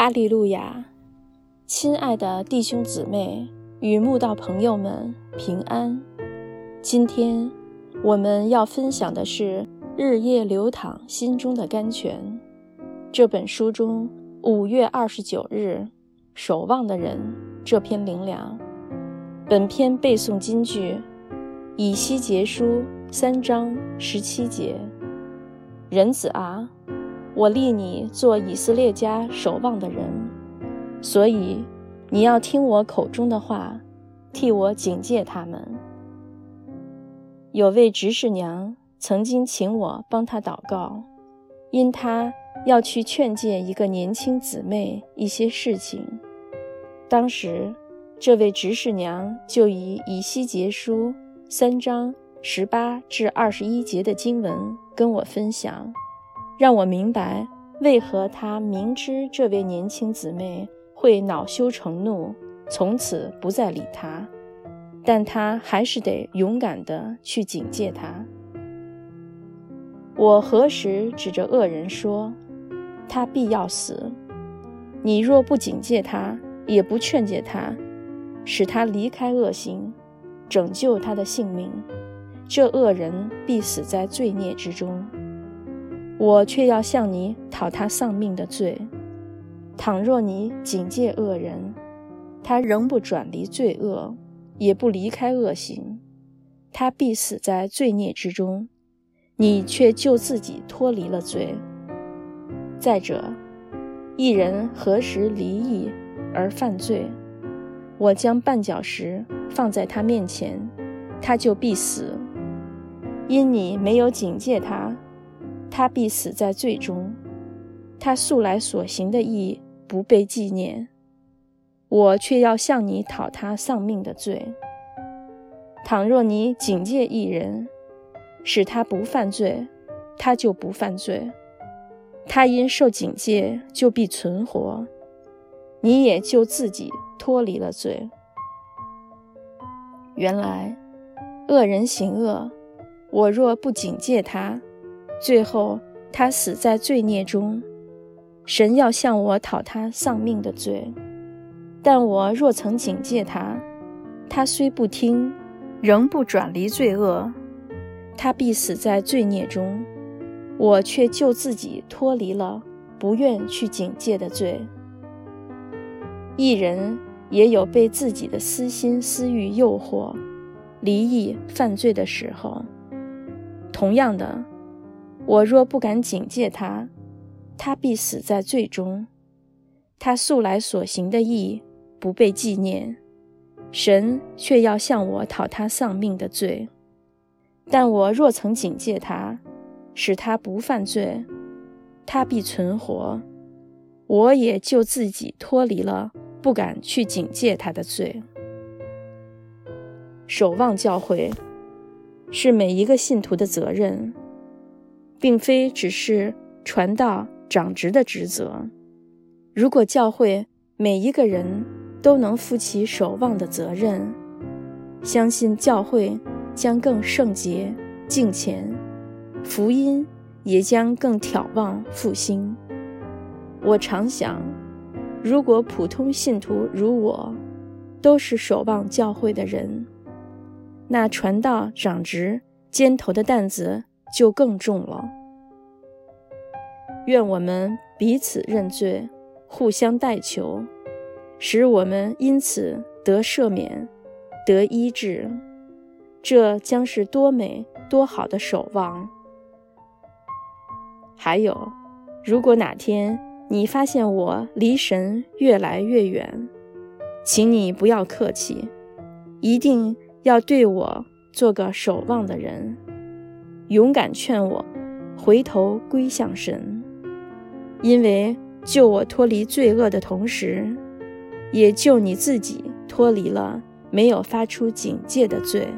哈利路亚，亲爱的弟兄姊妹与慕道朋友们平安。今天我们要分享的是《日夜流淌心中的甘泉》这本书中五月二十九日“守望的人”这篇灵粮。本篇背诵金句：以西结书三章十七节。人子啊！我立你做以色列家守望的人，所以你要听我口中的话，替我警戒他们。有位执事娘曾经请我帮她祷告，因她要去劝诫一个年轻姊妹一些事情。当时，这位执事娘就以以西结书三章十八至二十一节的经文跟我分享。让我明白为何他明知这位年轻姊妹会恼羞成怒，从此不再理他，但他还是得勇敢地去警戒他。我何时指着恶人说，他必要死？你若不警戒他，也不劝诫他，使他离开恶行，拯救他的性命，这恶人必死在罪孽之中。我却要向你讨他丧命的罪。倘若你警戒恶人，他仍不转离罪恶，也不离开恶行，他必死在罪孽之中。你却救自己脱离了罪。再者，一人何时离异而犯罪？我将绊脚石放在他面前，他就必死，因你没有警戒他。他必死在罪中，他素来所行的义不被纪念，我却要向你讨他丧命的罪。倘若你警戒一人，使他不犯罪，他就不犯罪；他因受警戒就必存活，你也就自己脱离了罪。原来恶人行恶，我若不警戒他。最后，他死在罪孽中，神要向我讨他丧命的罪。但我若曾警戒他，他虽不听，仍不转离罪恶，他必死在罪孽中，我却救自己脱离了不愿去警戒的罪。一人也有被自己的私心私欲诱惑，离异犯罪的时候，同样的。我若不敢警戒他，他必死在罪中。他素来所行的义不被纪念，神却要向我讨他丧命的罪。但我若曾警戒他，使他不犯罪，他必存活，我也就自己脱离了不敢去警戒他的罪。守望教会是每一个信徒的责任。并非只是传道长职的职责。如果教会每一个人都能负起守望的责任，相信教会将更圣洁敬虔，福音也将更眺望复兴。我常想，如果普通信徒如我，都是守望教会的人，那传道长职肩头的担子。就更重了。愿我们彼此认罪，互相代求，使我们因此得赦免，得医治。这将是多美多好的守望！还有，如果哪天你发现我离神越来越远，请你不要客气，一定要对我做个守望的人。勇敢劝我回头归向神，因为救我脱离罪恶的同时，也救你自己脱离了没有发出警戒的罪。